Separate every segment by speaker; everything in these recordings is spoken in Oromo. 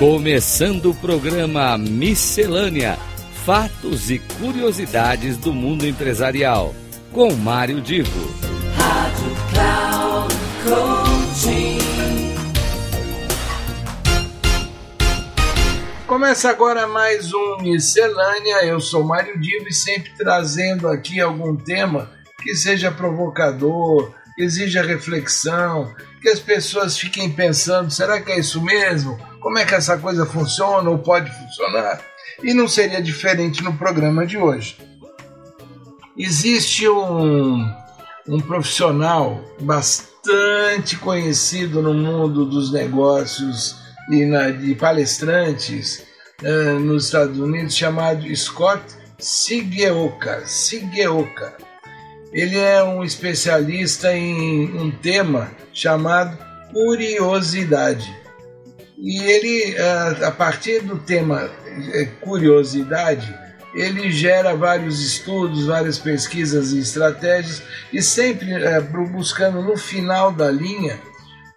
Speaker 1: Começando o programa Miscelânea: Fatos e Curiosidades do Mundo Empresarial, com Mário Divo. Rádio Cloud Coaching.
Speaker 2: Começa agora mais um Miscelânea. Eu sou Mário Divo e sempre trazendo aqui algum tema que seja provocador, que exija reflexão, que as pessoas fiquem pensando: será que é isso mesmo? Como é que essa coisa funciona ou pode funcionar? E não seria diferente no programa de hoje. Existe um, um profissional bastante conhecido no mundo dos negócios e na, de palestrantes uh, nos Estados Unidos chamado Scott Sigeoka. Sigeoka. Ele é um especialista em um tema chamado curiosidade. E ele, a partir do tema curiosidade, ele gera vários estudos, várias pesquisas e estratégias, e sempre buscando no final da linha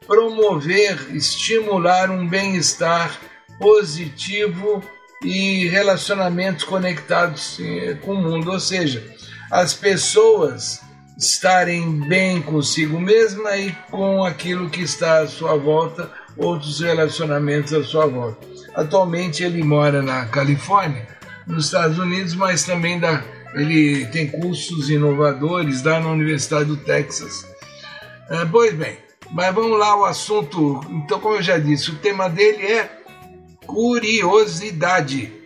Speaker 2: promover, estimular um bem-estar positivo e relacionamentos conectados com o mundo, ou seja, as pessoas estarem bem consigo mesma e com aquilo que está à sua volta, outros relacionamentos à sua volta. Atualmente ele mora na Califórnia, nos Estados Unidos, mas também dá, ele tem cursos inovadores dá na Universidade do Texas. Ah, pois bem, mas vamos lá ao assunto. Então, como eu já disse, o tema dele é curiosidade.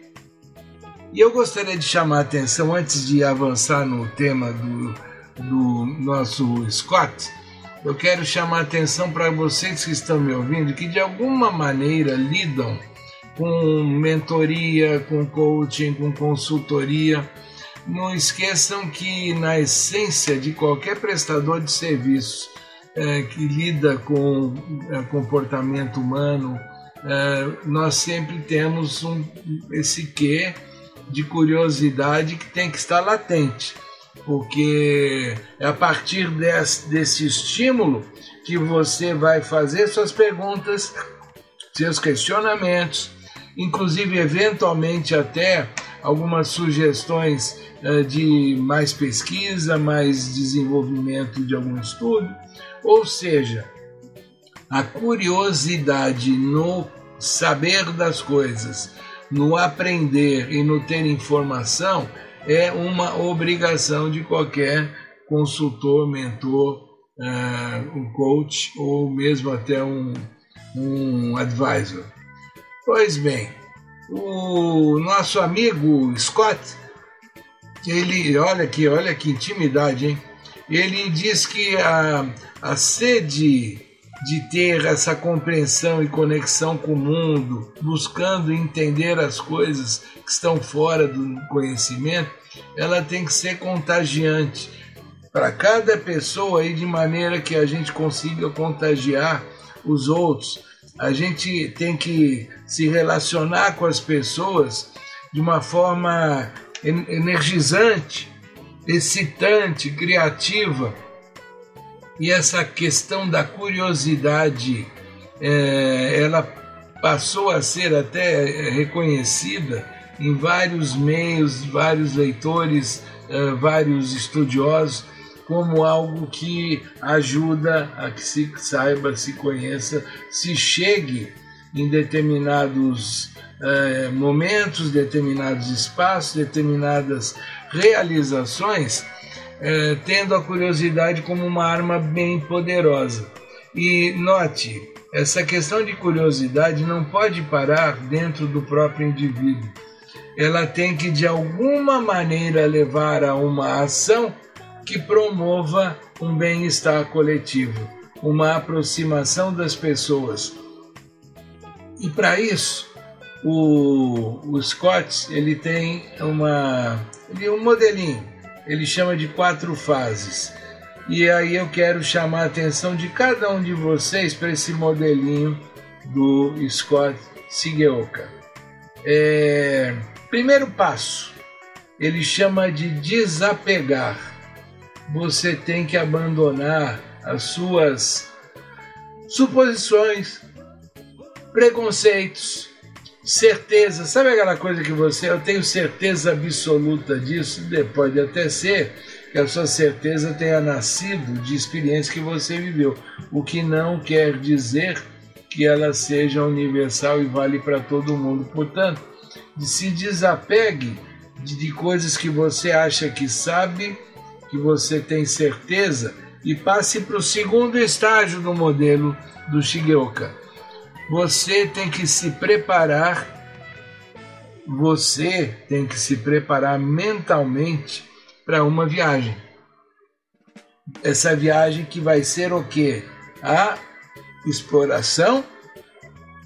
Speaker 2: E eu gostaria de chamar a atenção, antes de avançar no tema do, do nosso Scott, eu quero chamar a atenção para vocês que estão me ouvindo, que de alguma maneira lidam com mentoria, com coaching, com consultoria. Não esqueçam que na essência de qualquer prestador de serviços é, que lida com é, comportamento humano, é, nós sempre temos um, esse quê de curiosidade que tem que estar latente, porque é a partir desse, desse estímulo que você vai fazer suas perguntas, seus questionamentos, inclusive eventualmente até algumas sugestões uh, de mais pesquisa, mais desenvolvimento de algum estudo, ou seja, a curiosidade no saber das coisas, no aprender e no ter informação é uma obrigação de qualquer consultor, mentor, uh, um coach ou mesmo até um, um advisor. Pois bem, o nosso amigo Scott, ele, olha aqui, olha que intimidade, hein? Ele diz que a, a sede de ter essa compreensão e conexão com o mundo, buscando entender as coisas que estão fora do conhecimento, ela tem que ser contagiante para cada pessoa aí de maneira que a gente consiga contagiar os outros. A gente tem que se relacionar com as pessoas de uma forma energizante, excitante, criativa e essa questão da curiosidade é, ela passou a ser até reconhecida em vários meios, vários leitores, é, vários estudiosos, como algo que ajuda a que se saiba, se conheça, se chegue em determinados é, momentos, determinados espaços, determinadas realizações é, tendo a curiosidade como uma arma bem poderosa. E note, essa questão de curiosidade não pode parar dentro do próprio indivíduo. Ela tem que de alguma maneira levar a uma ação que promova um bem-estar coletivo, uma aproximação das pessoas. E para isso, o, o Scott ele tem uma, ele, um modelinho ele chama de quatro fases. E aí eu quero chamar a atenção de cada um de vocês para esse modelinho do Scott Sigeoka. É, primeiro passo, ele chama de desapegar. Você tem que abandonar as suas suposições, preconceitos, certeza, sabe aquela coisa que você, eu tenho certeza absoluta disso, pode até ser que a sua certeza tenha nascido de experiência que você viveu, o que não quer dizer que ela seja universal e vale para todo mundo. Portanto, se desapegue de coisas que você acha que sabe, que você tem certeza, e passe para o segundo estágio do modelo do Shigeoka você tem que se preparar, você tem que se preparar mentalmente para uma viagem. Essa viagem que vai ser o quê? A exploração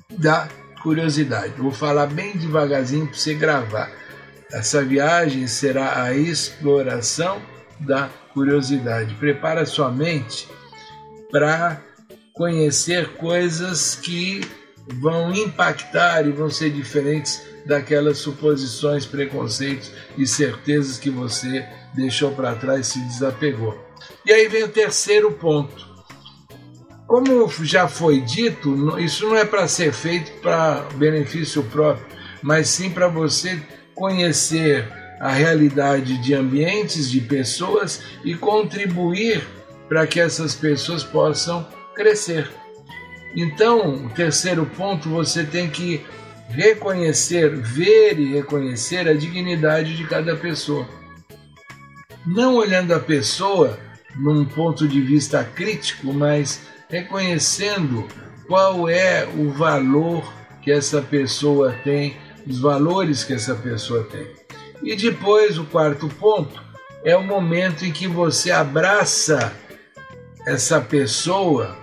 Speaker 2: da curiosidade. Vou falar bem devagarzinho para você gravar. Essa viagem será a exploração da curiosidade. Prepara sua mente para conhecer coisas que vão impactar e vão ser diferentes daquelas suposições, preconceitos e certezas que você deixou para trás e se desapegou. E aí vem o terceiro ponto. Como já foi dito, isso não é para ser feito para benefício próprio, mas sim para você conhecer a realidade de ambientes, de pessoas e contribuir para que essas pessoas possam crescer. Então, terceiro ponto, você tem que reconhecer, ver e reconhecer a dignidade de cada pessoa. Não olhando a pessoa num ponto de vista crítico, mas reconhecendo qual é o valor que essa pessoa tem, os valores que essa pessoa tem. E depois, o quarto ponto, é o momento em que você abraça essa pessoa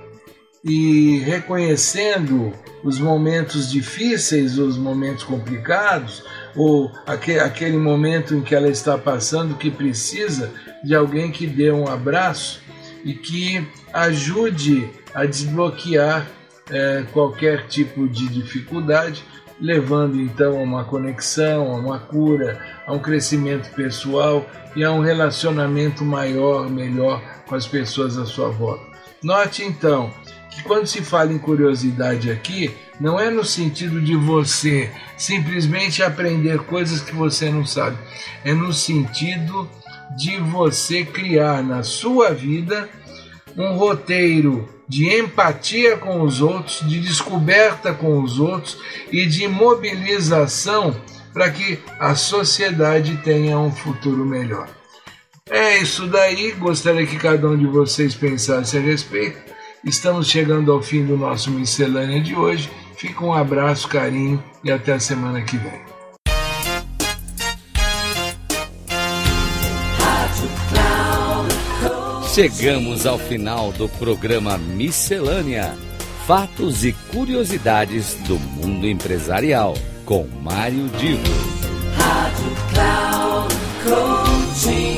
Speaker 2: e reconhecendo os momentos difíceis, os momentos complicados, ou aquele momento em que ela está passando que precisa de alguém que dê um abraço e que ajude a desbloquear eh, qualquer tipo de dificuldade, levando então a uma conexão, a uma cura, a um crescimento pessoal e a um relacionamento maior, melhor com as pessoas à sua volta. Note então que quando se fala em curiosidade aqui, não é no sentido de você simplesmente aprender coisas que você não sabe, é no sentido de você criar na sua vida um roteiro de empatia com os outros, de descoberta com os outros e de mobilização para que a sociedade tenha um futuro melhor. É isso daí, gostaria que cada um de vocês pensasse a respeito. Estamos chegando ao fim do nosso miscelânea de hoje. Fica um abraço, carinho e até a semana que vem.
Speaker 1: Chegamos ao final do programa Miscelânea: Fatos e Curiosidades do Mundo Empresarial, com Mário Divo. Rádio Cloud Coaching.